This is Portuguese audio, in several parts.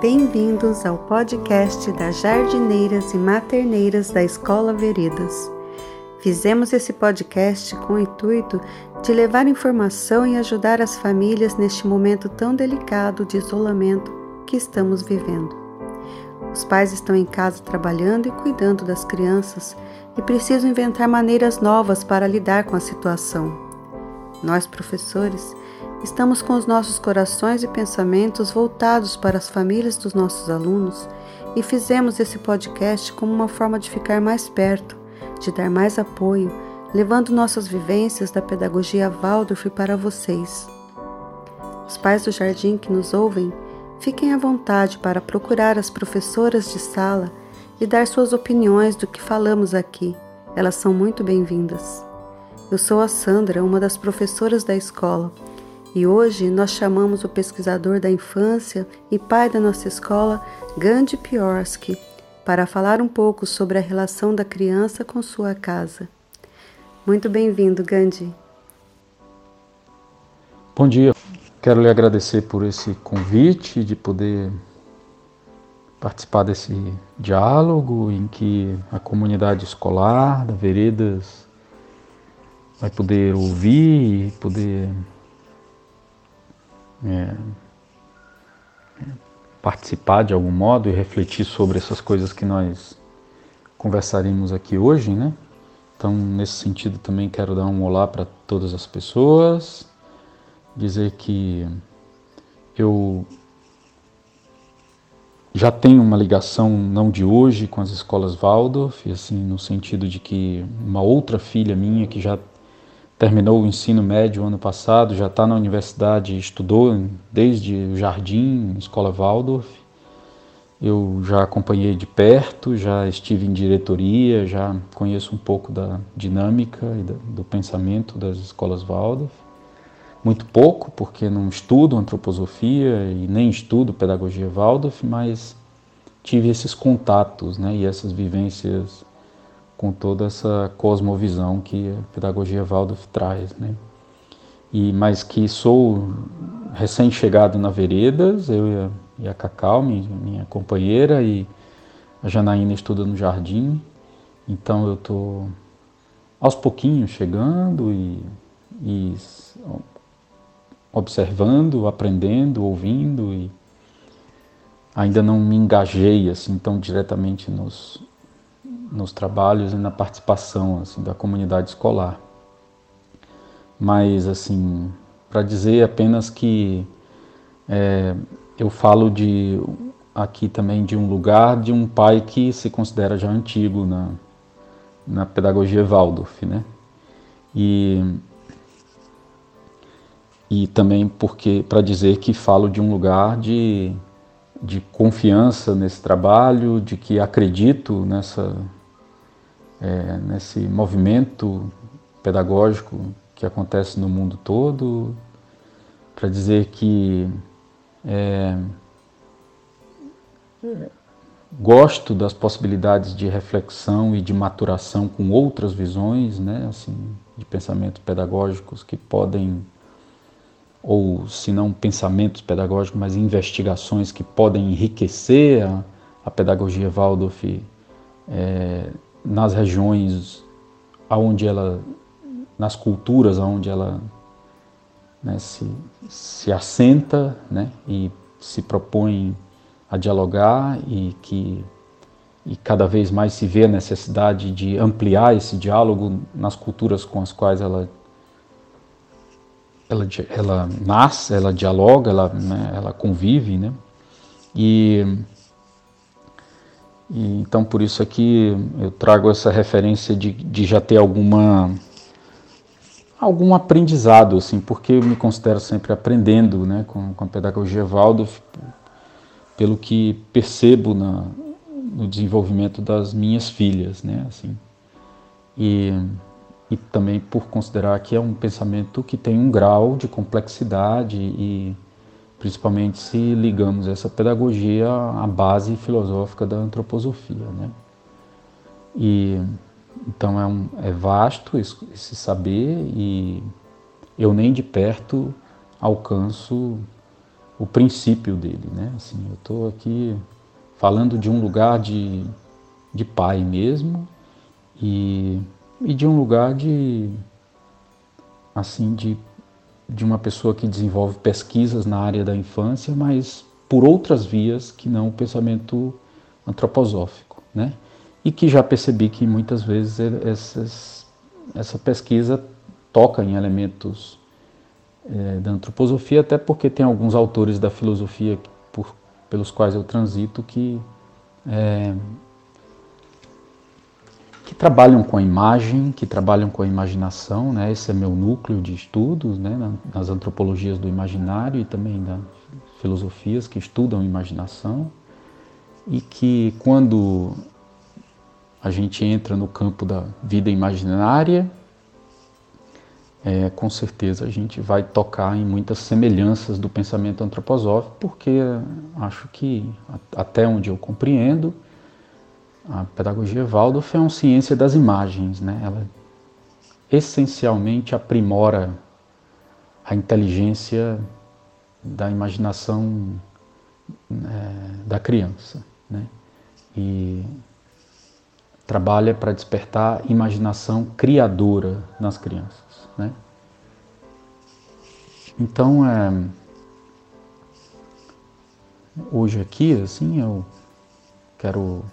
Bem-vindos ao podcast das jardineiras e materneiras da Escola Veredas. Fizemos esse podcast com o intuito de levar informação e ajudar as famílias neste momento tão delicado de isolamento que estamos vivendo. Os pais estão em casa trabalhando e cuidando das crianças e precisam inventar maneiras novas para lidar com a situação. Nós, professores, Estamos com os nossos corações e pensamentos voltados para as famílias dos nossos alunos e fizemos esse podcast como uma forma de ficar mais perto, de dar mais apoio, levando nossas vivências da pedagogia Waldorf para vocês. Os pais do jardim que nos ouvem, fiquem à vontade para procurar as professoras de sala e dar suas opiniões do que falamos aqui. Elas são muito bem-vindas. Eu sou a Sandra, uma das professoras da escola e hoje nós chamamos o pesquisador da infância e pai da nossa escola, Gandhi Piorsky, para falar um pouco sobre a relação da criança com sua casa. Muito bem-vindo, Gandhi. Bom dia. Quero lhe agradecer por esse convite de poder participar desse diálogo em que a comunidade escolar da Veredas vai poder ouvir e poder é, participar de algum modo e refletir sobre essas coisas que nós conversaremos aqui hoje, né? Então, nesse sentido, também quero dar um olá para todas as pessoas, dizer que eu já tenho uma ligação não de hoje com as escolas Waldorf, assim, no sentido de que uma outra filha minha que já terminou o ensino médio ano passado, já está na universidade, estudou desde o jardim, escola Waldorf. Eu já acompanhei de perto, já estive em diretoria, já conheço um pouco da dinâmica e do pensamento das escolas Waldorf. Muito pouco, porque não estudo antroposofia e nem estudo pedagogia Waldorf, mas tive esses contatos né, e essas vivências com toda essa cosmovisão que a pedagogia Waldorf traz, né? E mas que sou recém-chegado na Veredas, eu e a, Cacau, minha, minha, companheira, e a Janaína estuda no Jardim, então eu estou aos pouquinhos chegando e, e observando, aprendendo, ouvindo e ainda não me engajei assim tão diretamente nos, nos trabalhos e na participação assim, da comunidade escolar. Mas, assim, para dizer apenas que é, eu falo de aqui também de um lugar de um pai que se considera já antigo na, na pedagogia Waldorf, né? E, e também porque para dizer que falo de um lugar de, de confiança nesse trabalho, de que acredito nessa é, nesse movimento pedagógico que acontece no mundo todo, para dizer que é, gosto das possibilidades de reflexão e de maturação com outras visões, né, assim, de pensamentos pedagógicos que podem ou se não pensamentos pedagógicos, mas investigações que podem enriquecer a, a pedagogia Waldorf é, nas regiões aonde ela, nas culturas aonde ela né, se, se assenta né, e se propõe a dialogar e que e cada vez mais se vê a necessidade de ampliar esse diálogo nas culturas com as quais ela ela, ela nasce, ela dialoga, ela, né, ela convive, né? E e, então, por isso aqui eu trago essa referência de, de já ter alguma algum aprendizado, assim, porque eu me considero sempre aprendendo, né, com, com a pedagogia Waldorf, pelo que percebo na, no desenvolvimento das minhas filhas, né, assim, e, e também por considerar que é um pensamento que tem um grau de complexidade e principalmente se ligamos essa pedagogia à base filosófica da antroposofia. Né? E, então é, um, é vasto esse saber e eu nem de perto alcanço o princípio dele, né? Assim, eu estou aqui falando de um lugar de, de pai mesmo e, e de um lugar de assim de, de uma pessoa que desenvolve pesquisas na área da infância, mas por outras vias que não o pensamento antroposófico, né? E que já percebi que muitas vezes essas, essa pesquisa toca em elementos é, da antroposofia, até porque tem alguns autores da filosofia por, pelos quais eu transito que, é, que trabalham com a imagem, que trabalham com a imaginação, né? esse é meu núcleo de estudos, né? nas antropologias do imaginário e também das filosofias que estudam imaginação, e que quando a gente entra no campo da vida imaginária, é, com certeza a gente vai tocar em muitas semelhanças do pensamento antroposófico, porque acho que, até onde eu compreendo, a pedagogia Waldorf é uma ciência das imagens, né? ela essencialmente aprimora a inteligência da imaginação é, da criança. Né? E trabalha para despertar imaginação criadora nas crianças. Né? Então, é, hoje aqui, assim, eu quero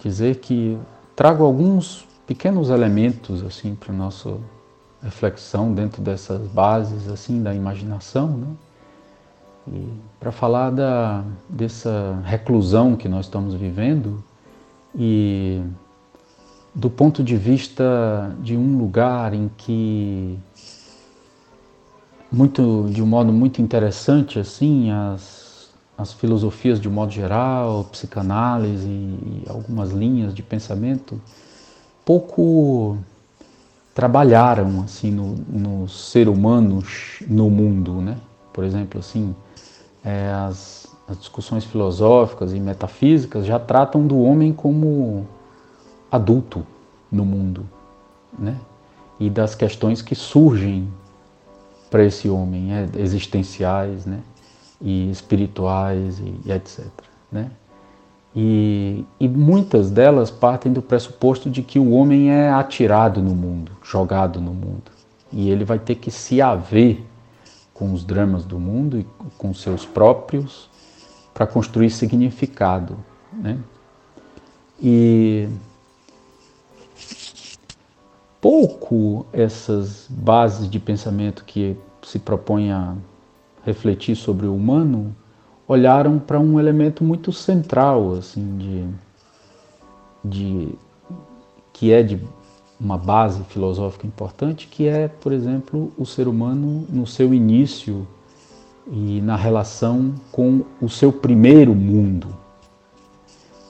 dizer que trago alguns pequenos elementos assim para nossa reflexão dentro dessas bases assim da imaginação, né? E para falar da dessa reclusão que nós estamos vivendo e do ponto de vista de um lugar em que muito de um modo muito interessante assim as, as filosofias de modo geral psicanálise e algumas linhas de pensamento pouco trabalharam assim no, no ser humano no mundo né por exemplo assim é, as, as discussões filosóficas e metafísicas já tratam do homem como adulto no mundo, né? E das questões que surgem para esse homem, é, existenciais, né? E espirituais e, e etc, né? E, e, muitas delas partem do pressuposto de que o homem é atirado no mundo, jogado no mundo, e ele vai ter que se haver com os dramas do mundo e com seus próprios para construir significado, né? E pouco essas bases de pensamento que se propõem a refletir sobre o humano olharam para um elemento muito central assim de, de que é de uma base filosófica importante que é por exemplo o ser humano no seu início e na relação com o seu primeiro mundo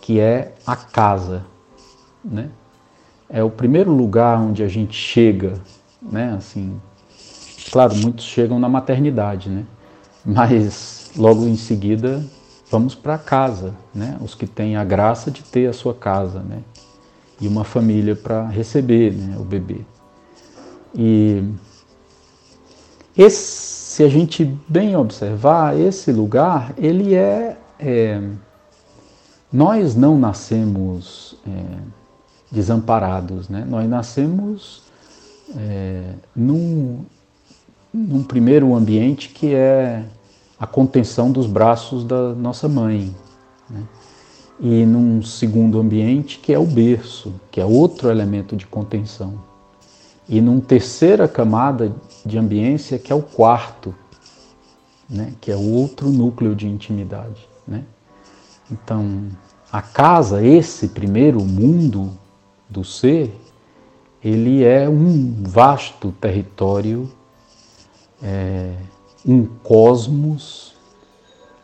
que é a casa né é o primeiro lugar onde a gente chega, né? Assim, claro, muitos chegam na maternidade, né? Mas logo em seguida vamos para casa, né? Os que têm a graça de ter a sua casa, né? E uma família para receber, né? O bebê. E esse, se a gente bem observar, esse lugar, ele é, é nós não nascemos é, desamparados. Né? Nós nascemos é, num, num primeiro ambiente que é a contenção dos braços da nossa mãe. Né? E num segundo ambiente que é o berço, que é outro elemento de contenção. E numa terceira camada de ambiência que é o quarto, né? que é outro núcleo de intimidade. Né? Então, a casa, esse primeiro mundo do ser, ele é um vasto território, é, um cosmos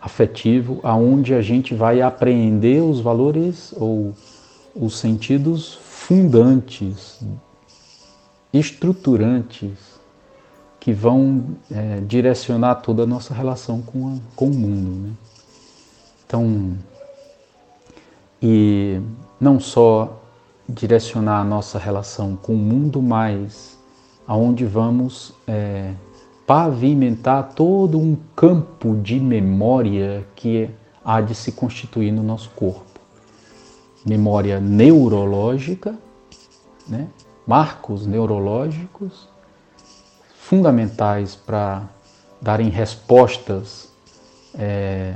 afetivo, aonde a gente vai apreender os valores ou os sentidos fundantes, estruturantes, que vão é, direcionar toda a nossa relação com, a, com o mundo. Né? Então, e não só direcionar a nossa relação com o mundo, mas aonde vamos é, pavimentar todo um campo de memória que há de se constituir no nosso corpo. Memória neurológica, né? marcos neurológicos fundamentais para darem respostas é,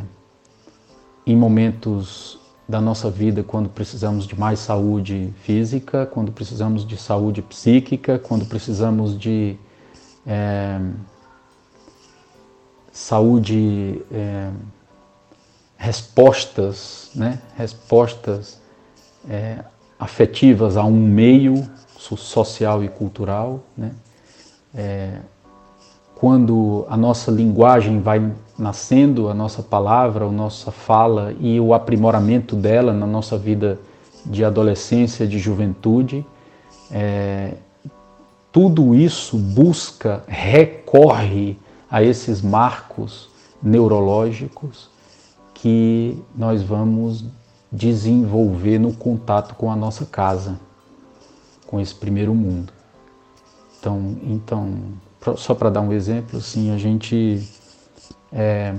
em momentos da nossa vida quando precisamos de mais saúde física, quando precisamos de saúde psíquica, quando precisamos de é, saúde, é, respostas, né? respostas é, afetivas a um meio social e cultural. Né? É, quando a nossa linguagem vai nascendo, a nossa palavra, a nossa fala e o aprimoramento dela na nossa vida de adolescência, de juventude, é, tudo isso busca, recorre a esses marcos neurológicos que nós vamos desenvolver no contato com a nossa casa, com esse primeiro mundo. Então, então só para dar um exemplo, assim, a gente é,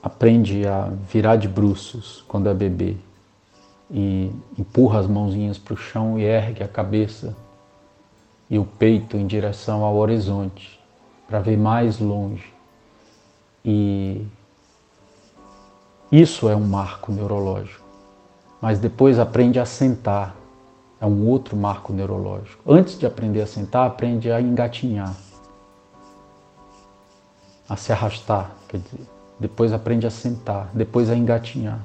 aprende a virar de bruços quando é bebê e empurra as mãozinhas para o chão e ergue a cabeça e o peito em direção ao horizonte para ver mais longe. E isso é um marco neurológico. Mas depois aprende a sentar é um outro marco neurológico. Antes de aprender a sentar, aprende a engatinhar, a se arrastar, quer dizer, depois aprende a sentar, depois a engatinhar,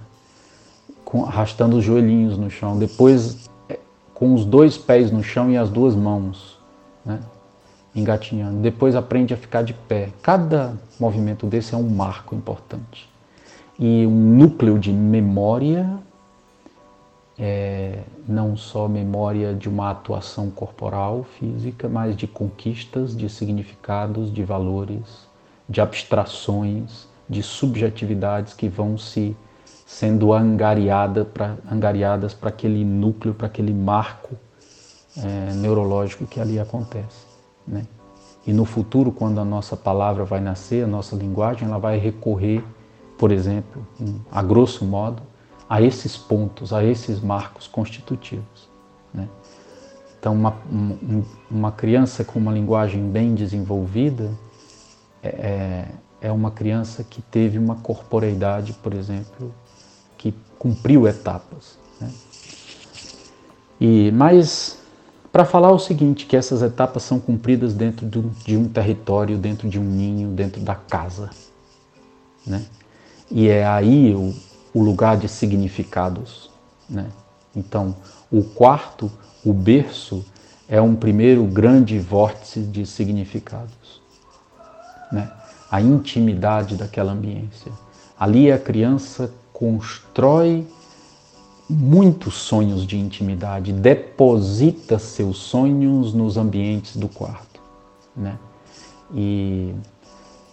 com, arrastando os joelhinhos no chão, depois é, com os dois pés no chão e as duas mãos, né? engatinhando. Depois aprende a ficar de pé. Cada movimento desse é um marco importante. E um núcleo de memória é, não só memória de uma atuação corporal, física, mas de conquistas, de significados, de valores, de abstrações, de subjetividades que vão se sendo angariada pra, angariadas para aquele núcleo, para aquele marco é, neurológico que ali acontece. Né? E no futuro, quando a nossa palavra vai nascer, a nossa linguagem, ela vai recorrer, por exemplo, a grosso modo, a esses pontos, a esses marcos constitutivos. Né? Então, uma, uma criança com uma linguagem bem desenvolvida é, é, é uma criança que teve uma corporeidade, por exemplo, que cumpriu etapas. Né? E, mas, para falar o seguinte, que essas etapas são cumpridas dentro de um território, dentro de um ninho, dentro da casa. Né? E é aí o, o lugar de significados. Né? Então, o quarto, o berço, é um primeiro grande vórtice de significados. Né? A intimidade daquela ambiência. Ali a criança constrói muitos sonhos de intimidade, deposita seus sonhos nos ambientes do quarto. Né? E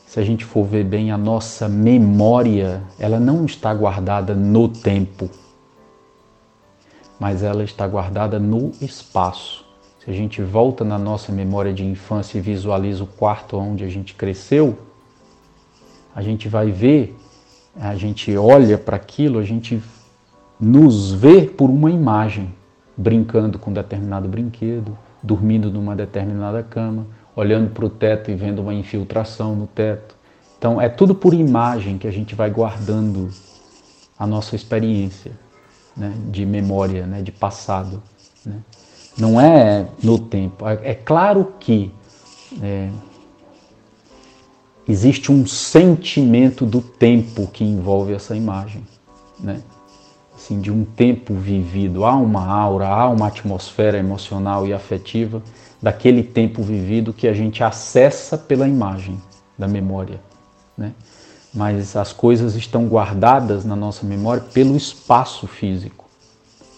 se a gente for ver bem, a nossa memória, ela não está guardada no tempo, mas ela está guardada no espaço. Se a gente volta na nossa memória de infância e visualiza o quarto onde a gente cresceu, a gente vai ver, a gente olha para aquilo, a gente nos vê por uma imagem, brincando com determinado brinquedo, dormindo numa determinada cama, olhando para o teto e vendo uma infiltração no teto. Então é tudo por imagem que a gente vai guardando a nossa experiência né, de memória, né, de passado. Né? Não é no tempo. É, é claro que é, existe um sentimento do tempo que envolve essa imagem, né? Assim, de um tempo vivido. Há uma aura, há uma atmosfera emocional e afetiva daquele tempo vivido que a gente acessa pela imagem da memória. Né? Mas as coisas estão guardadas na nossa memória pelo espaço físico,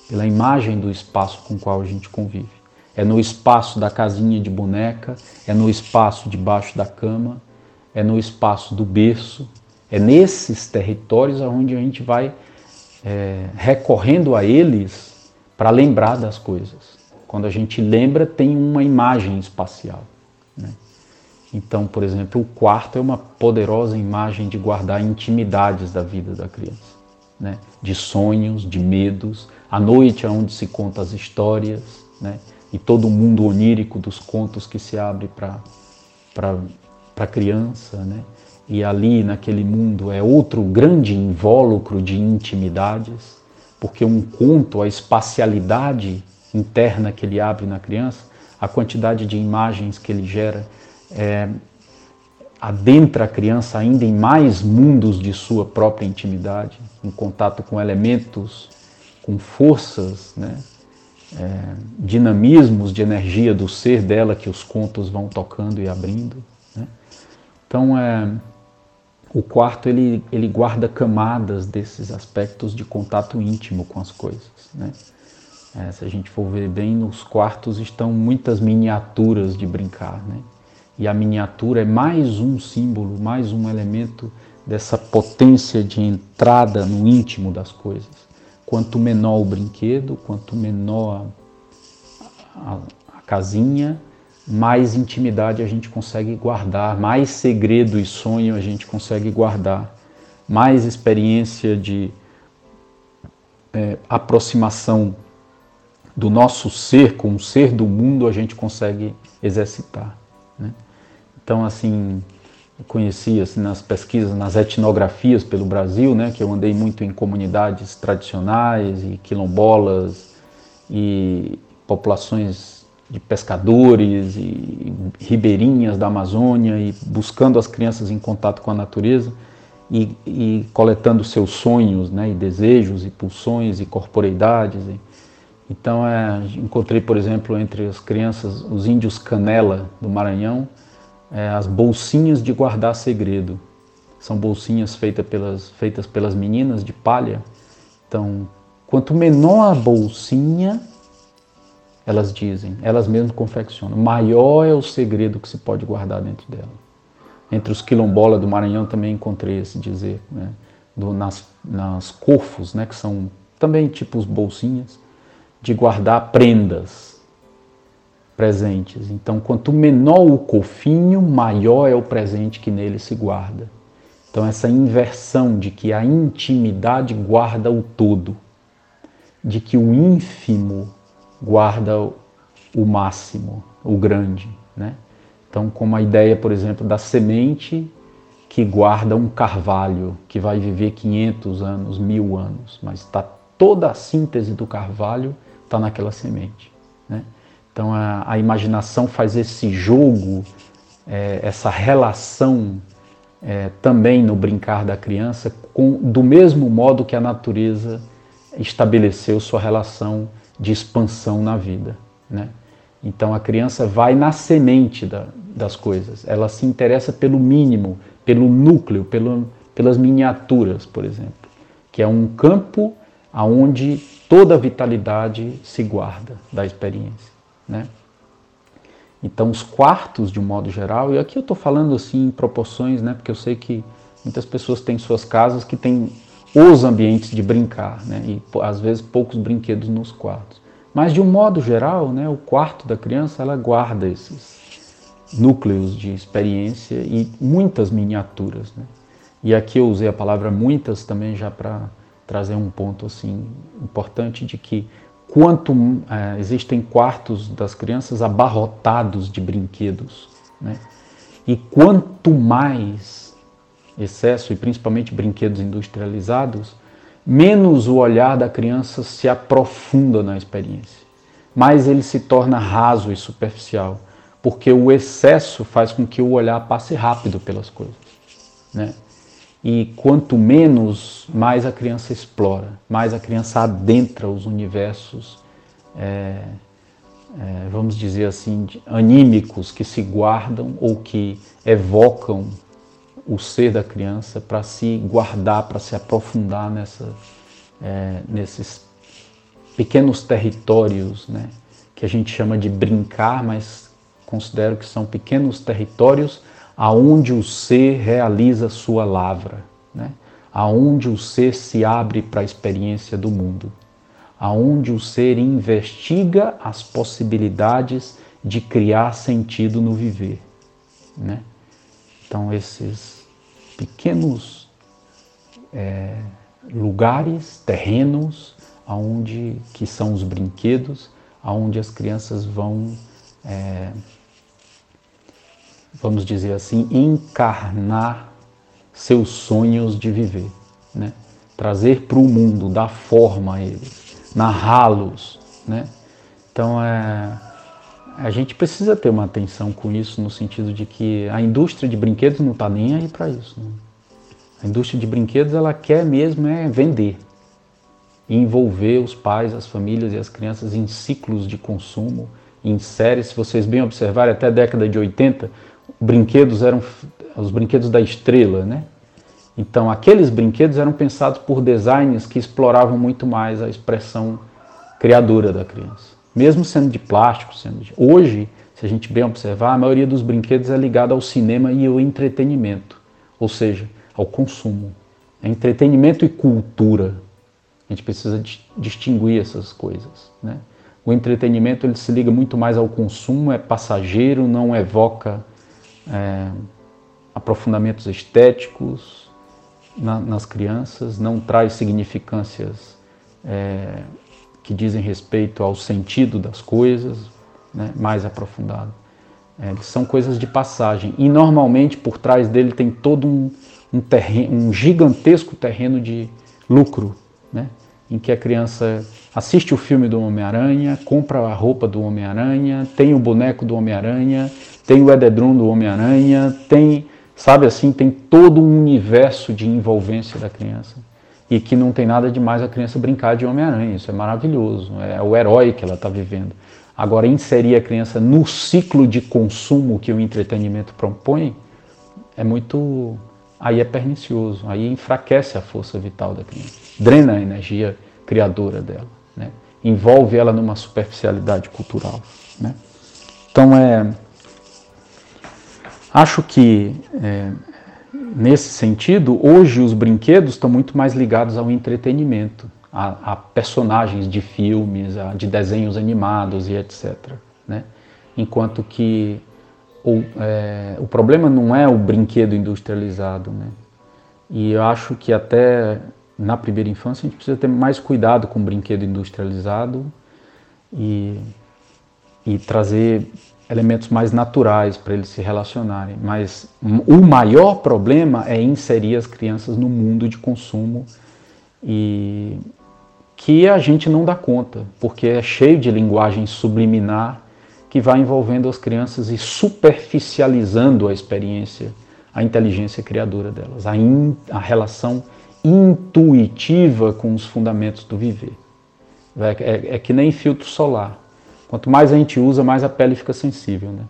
pela imagem do espaço com o qual a gente convive. É no espaço da casinha de boneca, é no espaço debaixo da cama, é no espaço do berço, é nesses territórios onde a gente vai é, recorrendo a eles para lembrar das coisas. Quando a gente lembra, tem uma imagem espacial. Né? Então, por exemplo, o quarto é uma poderosa imagem de guardar intimidades da vida da criança, né? de sonhos, de medos. A noite é onde se conta as histórias, né? e todo o mundo onírico dos contos que se abre para a criança. Né? E ali, naquele mundo, é outro grande invólucro de intimidades, porque um conto, a espacialidade interna que ele abre na criança, a quantidade de imagens que ele gera, é, adentra a criança ainda em mais mundos de sua própria intimidade, em contato com elementos, com forças, né? É, dinamismos de energia do ser dela que os contos vão tocando e abrindo. Né? Então, é, o quarto ele, ele guarda camadas desses aspectos de contato íntimo com as coisas. Né? É, se a gente for ver bem, nos quartos estão muitas miniaturas de brincar. Né? E a miniatura é mais um símbolo, mais um elemento dessa potência de entrada no íntimo das coisas. Quanto menor o brinquedo, quanto menor a, a, a casinha, mais intimidade a gente consegue guardar, mais segredo e sonho a gente consegue guardar, mais experiência de é, aproximação do nosso ser com o ser do mundo a gente consegue exercitar. Né? Então, assim, eu conheci assim, nas pesquisas, nas etnografias pelo Brasil, né, que eu andei muito em comunidades tradicionais e quilombolas e populações de pescadores e ribeirinhas da Amazônia e buscando as crianças em contato com a natureza e, e coletando seus sonhos, né, e desejos e pulsões e corporeidades. E, então, é, encontrei, por exemplo, entre as crianças, os índios Canela do Maranhão, é, as bolsinhas de guardar segredo. São bolsinhas feitas pelas, feitas pelas meninas de palha. Então, quanto menor a bolsinha, elas dizem, elas mesmas confeccionam, maior é o segredo que se pode guardar dentro dela. Entre os quilombolas do Maranhão também encontrei esse dizer, né? Do, nas, nas corfos, né? que são também tipos bolsinhas, de guardar prendas presentes. Então, quanto menor o cofinho, maior é o presente que nele se guarda. Então, essa inversão de que a intimidade guarda o todo, de que o ínfimo guarda o máximo, o grande. Né? Então, como a ideia, por exemplo, da semente que guarda um carvalho que vai viver 500 anos, mil anos, mas está toda a síntese do carvalho está naquela semente. Né? Então a, a imaginação faz esse jogo, é, essa relação é, também no brincar da criança, com, do mesmo modo que a natureza estabeleceu sua relação de expansão na vida. Né? Então a criança vai na semente da, das coisas, ela se interessa pelo mínimo, pelo núcleo, pelo, pelas miniaturas, por exemplo, que é um campo aonde toda a vitalidade se guarda da experiência. Né? Então, os quartos, de um modo geral, e aqui eu estou falando assim em proporções, né, porque eu sei que muitas pessoas têm suas casas que têm os ambientes de brincar, né, e às vezes poucos brinquedos nos quartos. Mas, de um modo geral, né, o quarto da criança ela guarda esses núcleos de experiência e muitas miniaturas. Né? E aqui eu usei a palavra muitas também já para trazer um ponto assim importante de que quanto é, existem quartos das crianças abarrotados de brinquedos, né? E quanto mais excesso e principalmente brinquedos industrializados, menos o olhar da criança se aprofunda na experiência, mais ele se torna raso e superficial, porque o excesso faz com que o olhar passe rápido pelas coisas, né? E quanto menos, mais a criança explora, mais a criança adentra os universos, é, é, vamos dizer assim, anímicos que se guardam ou que evocam o ser da criança para se guardar, para se aprofundar nessa, é, nesses pequenos territórios, né, que a gente chama de brincar, mas considero que são pequenos territórios aonde o ser realiza sua lavra, né? aonde o ser se abre para a experiência do mundo, aonde o ser investiga as possibilidades de criar sentido no viver, né? Então esses pequenos é, lugares, terrenos, aonde que são os brinquedos, aonde as crianças vão, é, vamos dizer assim, encarnar seus sonhos de viver, né? trazer para o mundo, dar forma a eles, narrá-los, né? Então é, a gente precisa ter uma atenção com isso no sentido de que a indústria de brinquedos não está nem aí para isso. Né? A indústria de brinquedos ela quer mesmo é vender envolver os pais, as famílias e as crianças em ciclos de consumo, em séries. Se vocês bem observarem, até a década de 80, brinquedos eram os brinquedos da estrela, né? Então, aqueles brinquedos eram pensados por designers que exploravam muito mais a expressão criadora da criança. Mesmo sendo de plástico, sendo de... hoje, se a gente bem observar, a maioria dos brinquedos é ligada ao cinema e ao entretenimento, ou seja, ao consumo. É entretenimento e cultura. A gente precisa distinguir essas coisas. Né? O entretenimento ele se liga muito mais ao consumo, é passageiro, não evoca é, aprofundamentos estéticos na, nas crianças, não traz significâncias é, que dizem respeito ao sentido das coisas, né, mais aprofundado. É, são coisas de passagem e normalmente por trás dele tem todo um, um, terreno, um gigantesco terreno de lucro, né? em que a criança assiste o filme do Homem-Aranha, compra a roupa do Homem-Aranha, tem o boneco do Homem-Aranha, tem o edredom do Homem-Aranha, tem, sabe assim, tem todo um universo de envolvência da criança. E que não tem nada demais a criança brincar de Homem-Aranha, isso é maravilhoso, é o herói que ela está vivendo. Agora, inserir a criança no ciclo de consumo que o entretenimento propõe é muito aí é pernicioso, aí enfraquece a força vital da criança, drena a energia criadora dela, né? envolve ela numa superficialidade cultural. Né? Então, é, acho que é, nesse sentido, hoje os brinquedos estão muito mais ligados ao entretenimento, a, a personagens de filmes, a, de desenhos animados e etc. Né? Enquanto que o, é, o problema não é o brinquedo industrializado, né? E eu acho que até na primeira infância a gente precisa ter mais cuidado com o brinquedo industrializado e, e trazer elementos mais naturais para eles se relacionarem. Mas o maior problema é inserir as crianças no mundo de consumo e que a gente não dá conta, porque é cheio de linguagem subliminar que vai envolvendo as crianças e superficializando a experiência, a inteligência criadora delas, a, in, a relação intuitiva com os fundamentos do viver. É, é, é, que nem filtro solar. Quanto mais a gente usa, mais a pele fica sensível. Né?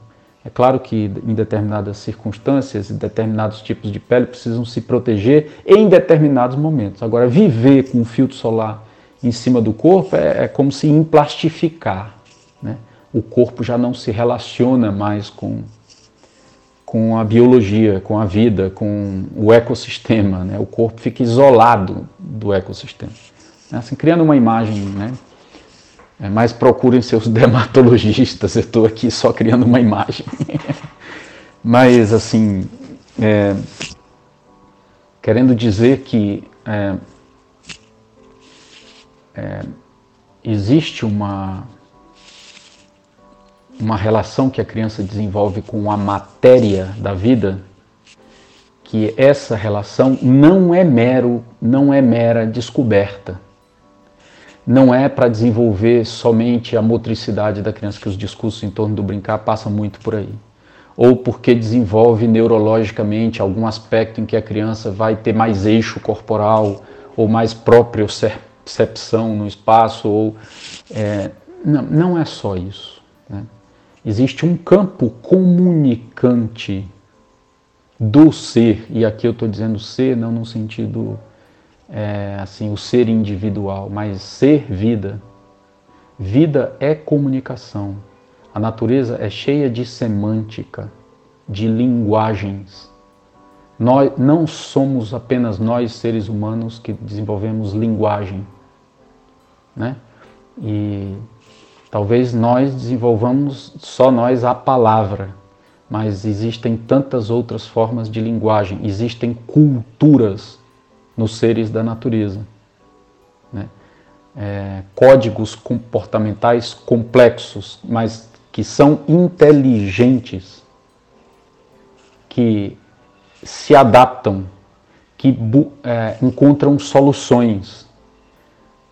É claro que em determinadas circunstâncias, determinados tipos de pele precisam se proteger em determinados momentos. Agora, viver com um filtro solar em cima do corpo é, é como se emplastificar. Né? o corpo já não se relaciona mais com, com a biologia, com a vida, com o ecossistema. Né? O corpo fica isolado do ecossistema. Assim, criando uma imagem, né? É, mas procurem seus dermatologistas, eu estou aqui só criando uma imagem. mas, assim, é, querendo dizer que é, é existe uma uma relação que a criança desenvolve com a matéria da vida, que essa relação não é mero, não é mera descoberta. Não é para desenvolver somente a motricidade da criança, que os discursos em torno do brincar passam muito por aí. Ou porque desenvolve neurologicamente algum aspecto em que a criança vai ter mais eixo corporal, ou mais propriocepção no espaço, ou é, não, não é só isso. Né? Existe um campo comunicante do ser, e aqui eu estou dizendo ser não no sentido é, assim, o ser individual, mas ser vida. Vida é comunicação. A natureza é cheia de semântica, de linguagens. Nós não somos apenas nós seres humanos que desenvolvemos linguagem, né? E talvez nós desenvolvamos só nós a palavra, mas existem tantas outras formas de linguagem, existem culturas nos seres da natureza. Né? É, códigos comportamentais complexos, mas que são inteligentes, que se adaptam, que é, encontram soluções,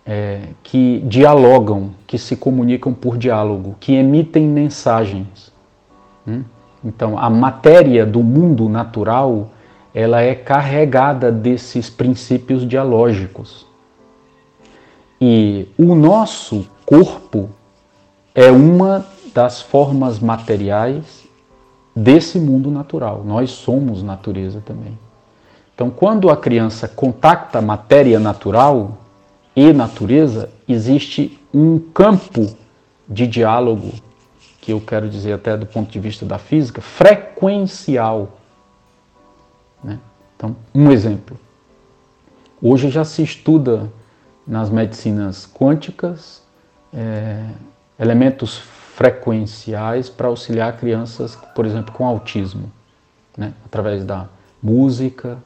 é, que dialogam, que se comunicam por diálogo, que emitem mensagens. Hum? Então, a matéria do mundo natural ela é carregada desses princípios dialógicos. E o nosso corpo é uma das formas materiais desse mundo natural. Nós somos natureza também. Então, quando a criança contacta matéria natural e natureza, existe um campo de diálogo, que eu quero dizer até do ponto de vista da física, frequencial. Né? Então, um exemplo. Hoje já se estuda nas medicinas quânticas é, elementos frequenciais para auxiliar crianças, por exemplo, com autismo, né? através da música,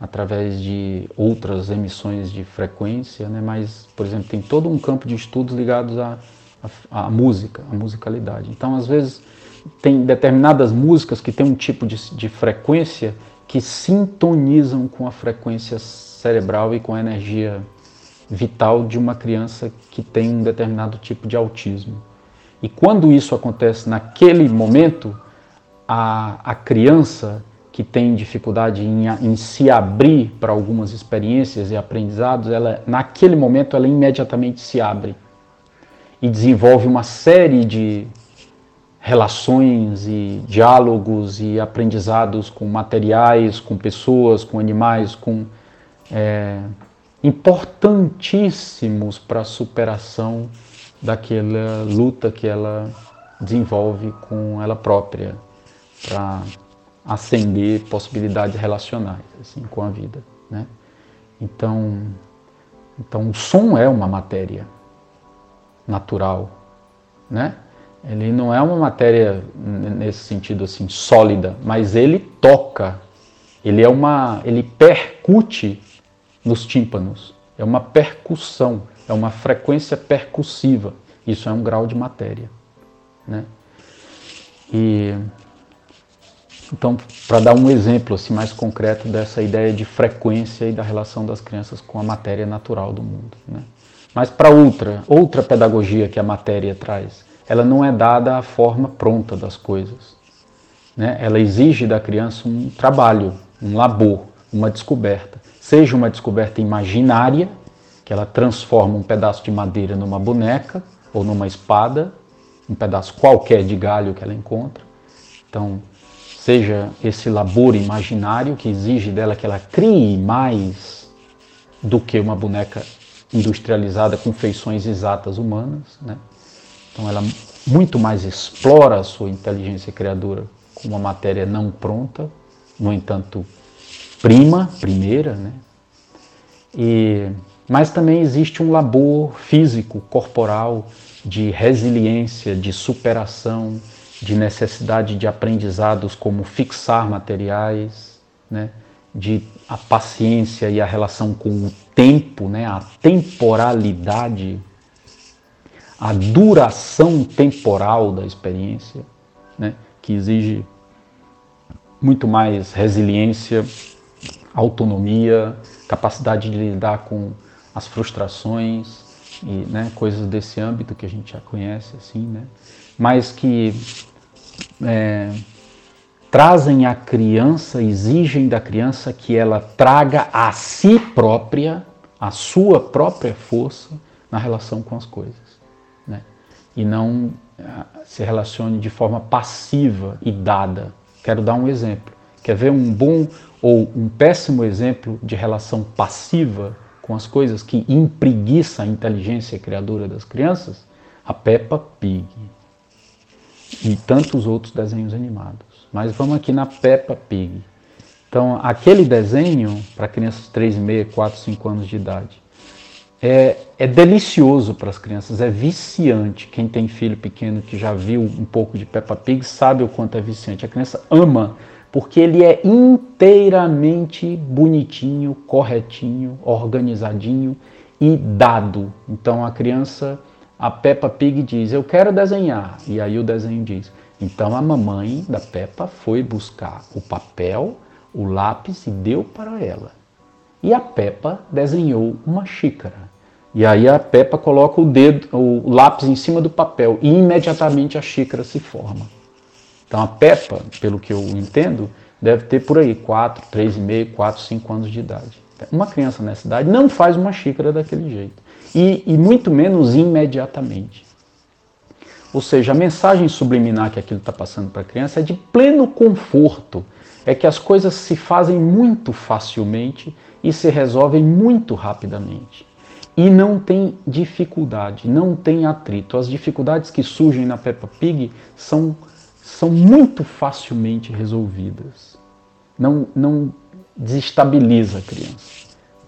através de outras emissões de frequência, né? mas, por exemplo, tem todo um campo de estudos ligados à, à, à música, à musicalidade. Então, às vezes, tem determinadas músicas que têm um tipo de, de frequência que sintonizam com a frequência cerebral e com a energia vital de uma criança que tem um determinado tipo de autismo. E quando isso acontece naquele momento, a, a criança que tem dificuldade em, em se abrir para algumas experiências e aprendizados, ela, naquele momento ela imediatamente se abre e desenvolve uma série de relações e diálogos e aprendizados com materiais, com pessoas, com animais, com é, importantíssimos para a superação daquela luta que ela desenvolve com ela própria para acender possibilidades relacionais assim com a vida, né? Então, então o som é uma matéria natural, né? Ele não é uma matéria nesse sentido assim sólida, mas ele toca. Ele é uma, ele percute nos tímpanos. É uma percussão é uma frequência percussiva. Isso é um grau de matéria. Né? E, então, para dar um exemplo assim, mais concreto dessa ideia de frequência e da relação das crianças com a matéria natural do mundo. Né? Mas para outra, outra pedagogia que a matéria traz, ela não é dada a forma pronta das coisas. Né? Ela exige da criança um trabalho, um labor, uma descoberta. Seja uma descoberta imaginária, que ela transforma um pedaço de madeira numa boneca ou numa espada, um pedaço qualquer de galho que ela encontra. Então, seja esse labor imaginário que exige dela que ela crie mais do que uma boneca industrializada com feições exatas humanas, né? Então ela muito mais explora a sua inteligência criadora com uma matéria não pronta, no entanto prima, primeira, né? E mas também existe um labor físico, corporal, de resiliência, de superação, de necessidade de aprendizados como fixar materiais, né? de a paciência e a relação com o tempo, né? a temporalidade, a duração temporal da experiência, né? que exige muito mais resiliência, autonomia, capacidade de lidar com as frustrações e né, coisas desse âmbito que a gente já conhece, assim, né? mas que é, trazem a criança, exigem da criança que ela traga a si própria, a sua própria força na relação com as coisas. E não ah, se relacione de forma passiva e dada. Quero dar um exemplo. Quer ver um bom ou um péssimo exemplo de relação passiva? com as coisas que impreguiça a inteligência criadora das crianças, a Peppa Pig e tantos outros desenhos animados. Mas vamos aqui na Peppa Pig. Então, aquele desenho para crianças de 3, 4, 5 anos de idade, é, é delicioso para as crianças, é viciante. Quem tem filho pequeno que já viu um pouco de Peppa Pig sabe o quanto é viciante. A criança ama porque ele é inteiramente bonitinho, corretinho, organizadinho e dado. Então a criança, a Peppa Pig diz: Eu quero desenhar. E aí o desenho diz: Então a mamãe da Peppa foi buscar o papel, o lápis e deu para ela. E a Peppa desenhou uma xícara. E aí a Peppa coloca o dedo, o lápis em cima do papel e imediatamente a xícara se forma. Então a Peppa, pelo que eu entendo, deve ter por aí 4, 3,5, 4, 5 anos de idade. Uma criança nessa idade não faz uma xícara daquele jeito. E, e muito menos imediatamente. Ou seja, a mensagem subliminar que aquilo está passando para a criança é de pleno conforto. É que as coisas se fazem muito facilmente e se resolvem muito rapidamente. E não tem dificuldade, não tem atrito. As dificuldades que surgem na Peppa Pig são, são muito facilmente resolvidas. Não, não desestabiliza a criança.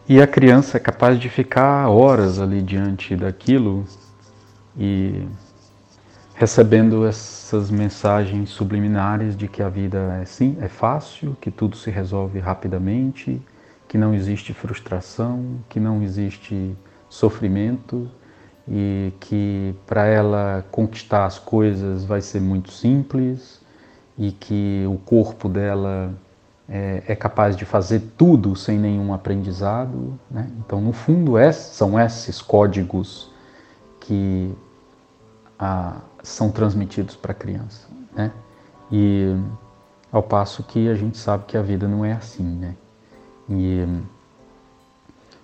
E a criança é capaz de ficar horas ali diante daquilo e recebendo essas mensagens subliminares de que a vida é sim, é fácil, que tudo se resolve rapidamente, que não existe frustração, que não existe sofrimento e que para ela conquistar as coisas vai ser muito simples e que o corpo dela é, é capaz de fazer tudo sem nenhum aprendizado. Né? Então, no fundo, é, são esses códigos que a, são transmitidos para a criança. Né? E ao passo que a gente sabe que a vida não é assim. Né? E,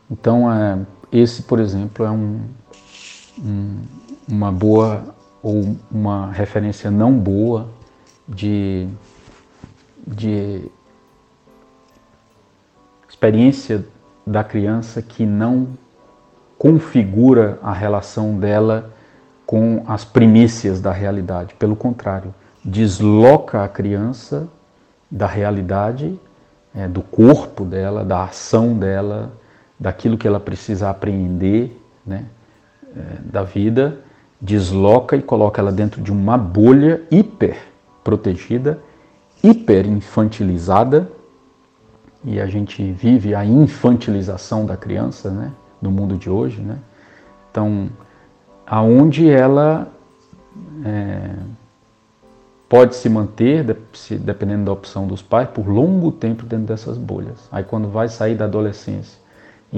então, é, esse, por exemplo, é um, um, uma boa ou uma referência não boa de, de experiência da criança que não configura a relação dela com as primícias da realidade. Pelo contrário, desloca a criança da realidade, é, do corpo dela, da ação dela, daquilo que ela precisa aprender né, é, da vida, desloca e coloca ela dentro de uma bolha hiper protegida, hiper infantilizada, e a gente vive a infantilização da criança né, no mundo de hoje. Né? Então, aonde ela é, pode se manter, dependendo da opção dos pais, por longo tempo dentro dessas bolhas. Aí, quando vai sair da adolescência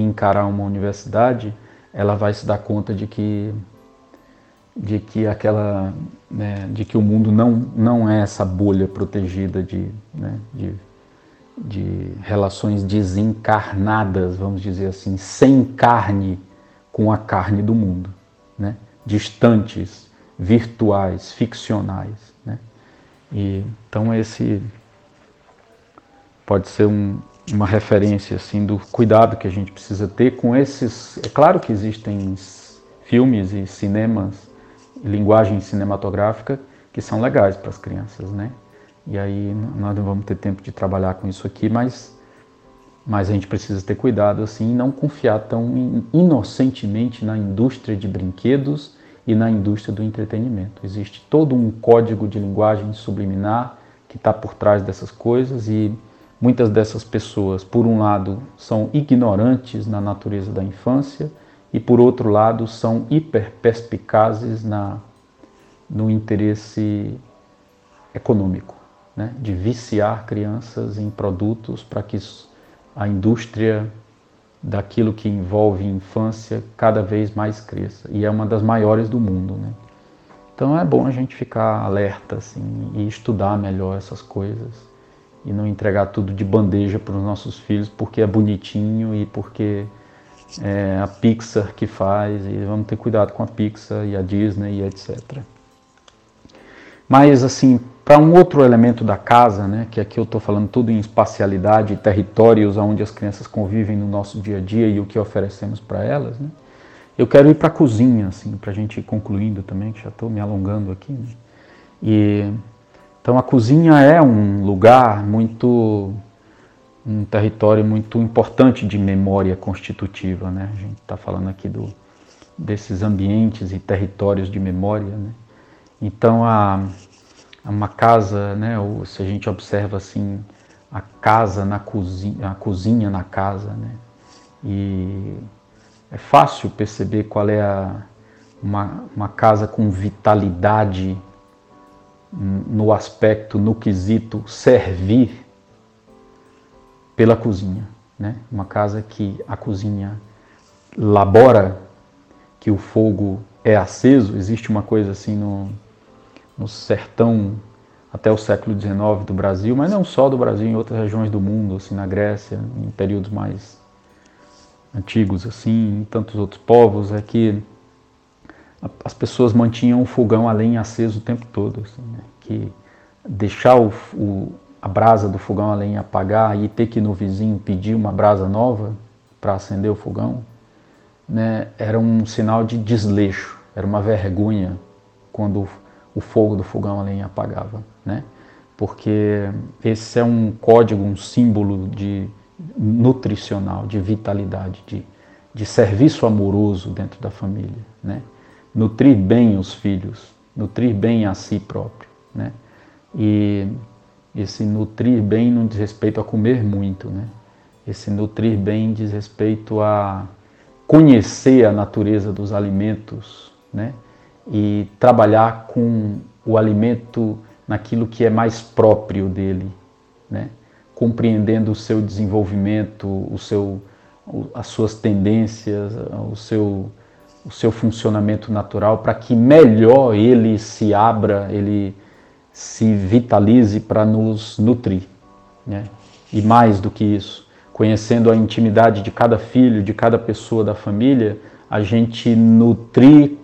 e encarar uma universidade, ela vai se dar conta de que de que aquela né, de que o mundo não não é essa bolha protegida de, né, de, de relações desencarnadas, vamos dizer assim, sem carne com a carne do mundo, né, distantes, virtuais, ficcionais, né. E então esse pode ser um, uma referência assim do cuidado que a gente precisa ter com esses. É claro que existem filmes e cinemas, linguagem cinematográfica que são legais para as crianças, né? E aí nós não vamos ter tempo de trabalhar com isso aqui, mas mas a gente precisa ter cuidado assim, não confiar tão inocentemente na indústria de brinquedos e na indústria do entretenimento. Existe todo um código de linguagem subliminar que está por trás dessas coisas e Muitas dessas pessoas, por um lado, são ignorantes na natureza da infância e, por outro lado, são hiperperspicazes na, no interesse econômico, né? de viciar crianças em produtos para que a indústria daquilo que envolve infância cada vez mais cresça. E é uma das maiores do mundo. Né? Então é bom a gente ficar alerta assim, e estudar melhor essas coisas e não entregar tudo de bandeja para os nossos filhos porque é bonitinho e porque é a Pixar que faz e vamos ter cuidado com a Pixar e a Disney e etc. Mas assim, para um outro elemento da casa, né, que aqui eu estou falando tudo em espacialidade, territórios onde as crianças convivem no nosso dia a dia e o que oferecemos para elas, né, eu quero ir para a cozinha, assim, para a gente ir concluindo também, que já estou me alongando aqui. Né, e então a cozinha é um lugar muito um território muito importante de memória constitutiva, né? A gente está falando aqui do, desses ambientes e territórios de memória, né? Então a, uma casa, né? Ou se a gente observa assim a casa na cozinha, a cozinha na casa, né? E é fácil perceber qual é a, uma, uma casa com vitalidade no aspecto, no quesito servir pela cozinha. Né? Uma casa que a cozinha labora, que o fogo é aceso. Existe uma coisa assim no, no sertão até o século XIX do Brasil, mas não só do Brasil, em outras regiões do mundo, assim na Grécia, em períodos mais antigos, assim, em tantos outros povos, é que as pessoas mantinham o fogão a lenha aceso o tempo todo, assim, né? que deixar o, o, a brasa do fogão a lenha apagar e ter que ir no vizinho pedir uma brasa nova para acender o fogão, né, era um sinal de desleixo, era uma vergonha quando o fogo do fogão a lenha apagava, né? Porque esse é um código, um símbolo de nutricional, de vitalidade, de, de serviço amoroso dentro da família, né? Nutrir bem os filhos, nutrir bem a si próprio, né? E esse nutrir bem não diz respeito a comer muito, né? Esse nutrir bem diz respeito a conhecer a natureza dos alimentos, né? E trabalhar com o alimento naquilo que é mais próprio dele, né? Compreendendo o seu desenvolvimento, o seu, as suas tendências, o seu, o seu funcionamento natural, para que melhor ele se abra, ele se vitalize para nos nutrir. Né? E mais do que isso, conhecendo a intimidade de cada filho, de cada pessoa da família, a gente nutrir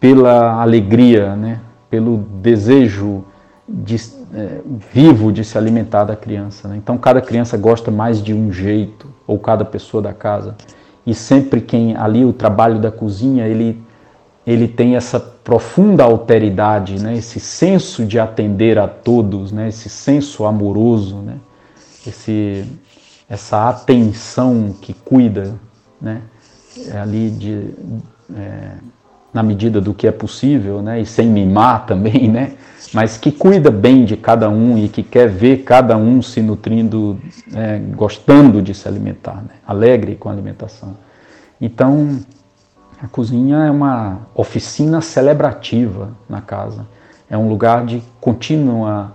pela alegria, né? pelo desejo de, é, vivo de se alimentar da criança. Né? Então, cada criança gosta mais de um jeito, ou cada pessoa da casa. E sempre quem ali, o trabalho da cozinha, ele ele tem essa profunda alteridade, né? esse senso de atender a todos, né? esse senso amoroso, né? esse, essa atenção que cuida né? É ali de, é, na medida do que é possível, né? e sem mimar também, né? mas que cuida bem de cada um e que quer ver cada um se nutrindo, é, gostando de se alimentar, né? alegre com a alimentação. Então, a cozinha é uma oficina celebrativa na casa. É um lugar de contínua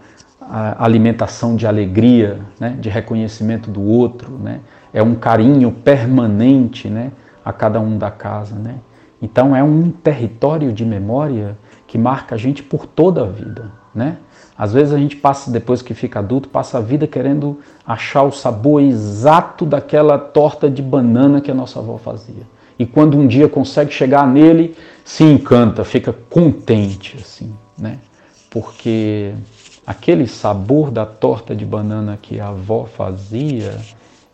alimentação de alegria, né? de reconhecimento do outro. Né? É um carinho permanente né? a cada um da casa. Né? Então é um território de memória que marca a gente por toda a vida. Né? Às vezes a gente passa, depois que fica adulto, passa a vida querendo achar o sabor exato daquela torta de banana que a nossa avó fazia e quando um dia consegue chegar nele, se encanta, fica contente, assim, né? Porque aquele sabor da torta de banana que a avó fazia,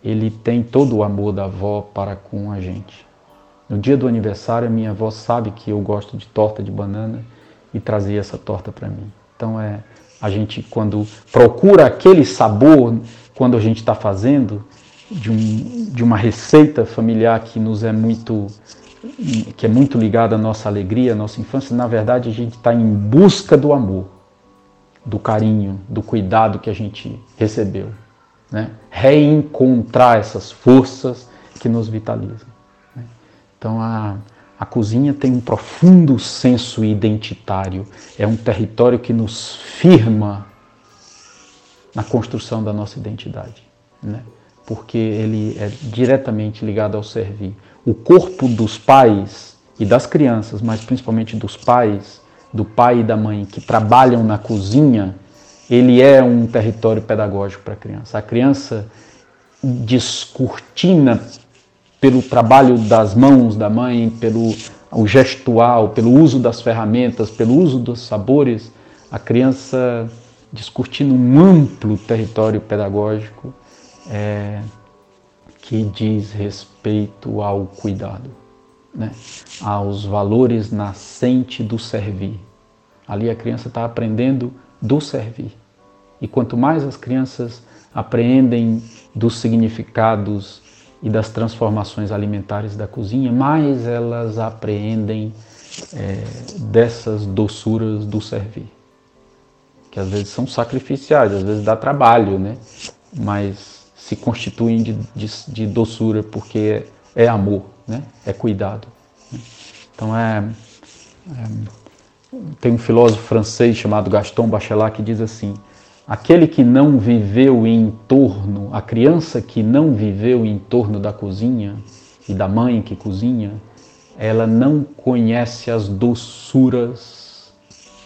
ele tem todo o amor da avó para com a gente. No dia do aniversário, a minha avó sabe que eu gosto de torta de banana e trazia essa torta para mim. Então é a gente quando procura aquele sabor quando a gente está fazendo, de, um, de uma receita familiar que nos é muito que é muito ligada à nossa alegria, à nossa infância, na verdade a gente está em busca do amor, do carinho, do cuidado que a gente recebeu. Né? Reencontrar essas forças que nos vitalizam. Então a, a cozinha tem um profundo senso identitário, é um território que nos firma na construção da nossa identidade. Né? porque ele é diretamente ligado ao servir. O corpo dos pais e das crianças, mas principalmente dos pais, do pai e da mãe que trabalham na cozinha, ele é um território pedagógico para a criança. A criança descortina pelo trabalho das mãos da mãe, pelo o gestual, pelo uso das ferramentas, pelo uso dos sabores, a criança descortina um amplo território pedagógico é, que diz respeito ao cuidado, né? aos valores nascentes do servir. Ali a criança está aprendendo do servir. E quanto mais as crianças apreendem dos significados e das transformações alimentares da cozinha, mais elas apreendem é, dessas doçuras do servir. Que às vezes são sacrificiais, às vezes dá trabalho, né? mas se constituem de, de, de doçura porque é, é, amor, né? é cuidado. Né? Então é, é, tem um filósofo francês chamado Gaston Bachelard que diz assim: aquele que não viveu em torno, a criança que não viveu em torno da cozinha e da mãe que cozinha, ela não conhece as doçuras,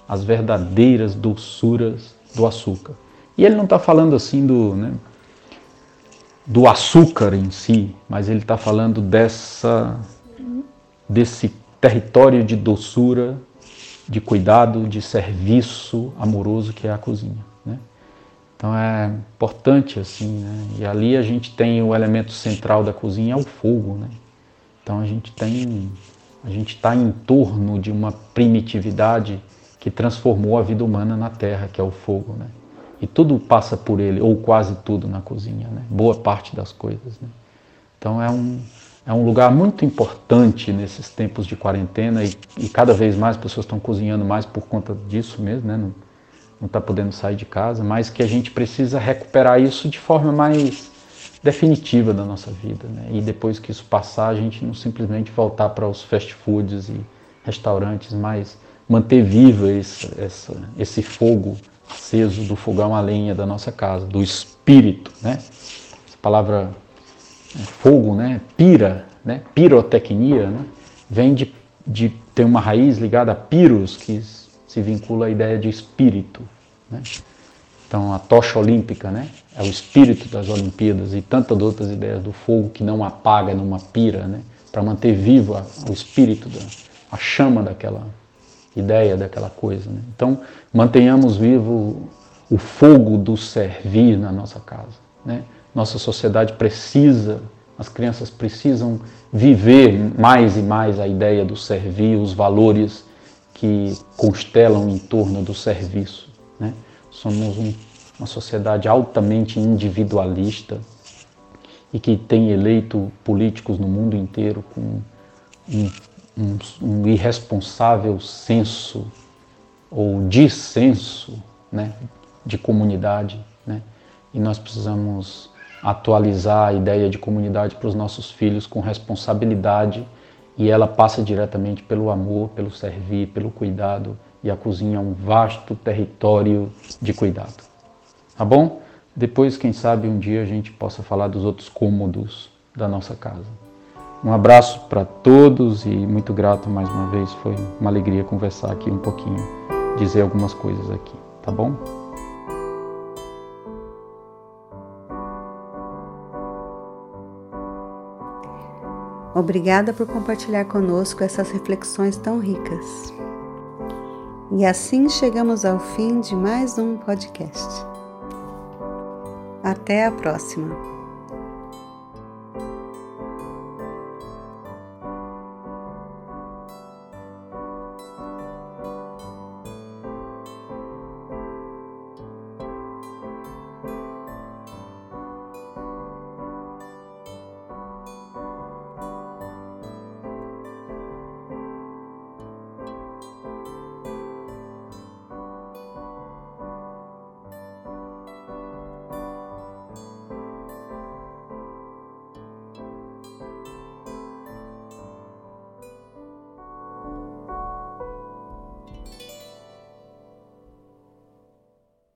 as verdadeiras doçuras do açúcar. E ele não está falando assim do, né, do açúcar em si, mas ele está falando dessa, desse território de doçura, de cuidado, de serviço amoroso que é a cozinha. Então é importante assim, né? E ali a gente tem o elemento central da cozinha é o fogo, né? Então a gente tem, a gente está em torno de uma primitividade que transformou a vida humana na Terra, que é o fogo, né? E tudo passa por ele, ou quase tudo na cozinha, né? Boa parte das coisas, né? Então é um, é um lugar muito importante nesses tempos de quarentena e, e cada vez mais pessoas estão cozinhando mais por conta disso mesmo, né? Não, não está podendo sair de casa, mas que a gente precisa recuperar isso de forma mais definitiva da nossa vida. Né? E depois que isso passar, a gente não simplesmente voltar para os fast foods e restaurantes, mas manter vivo esse, esse fogo aceso do fogão a lenha da nossa casa, do espírito. Né? Essa palavra é, fogo, né? pira, né? pirotecnia, né? vem de, de ter uma raiz ligada a piros, que se vincula à ideia de espírito. Né? Então, a tocha olímpica né? é o espírito das Olimpíadas e tantas outras ideias do fogo que não apaga numa pira, né? para manter viva o espírito, da, a chama daquela ideia, daquela coisa. Né? Então, mantenhamos vivo o fogo do servir na nossa casa. Né? Nossa sociedade precisa, as crianças precisam viver mais e mais a ideia do servir, os valores que constelam em torno do serviço. Né? Somos um, uma sociedade altamente individualista e que tem eleito políticos no mundo inteiro com um, um, um irresponsável senso ou dissenso né, de comunidade. Né? E nós precisamos atualizar a ideia de comunidade para os nossos filhos com responsabilidade e ela passa diretamente pelo amor, pelo servir, pelo cuidado, e a cozinha é um vasto território de cuidado. Tá bom? Depois, quem sabe, um dia a gente possa falar dos outros cômodos da nossa casa. Um abraço para todos e muito grato mais uma vez. Foi uma alegria conversar aqui um pouquinho, dizer algumas coisas aqui, tá bom? Obrigada por compartilhar conosco essas reflexões tão ricas. E assim chegamos ao fim de mais um podcast. Até a próxima!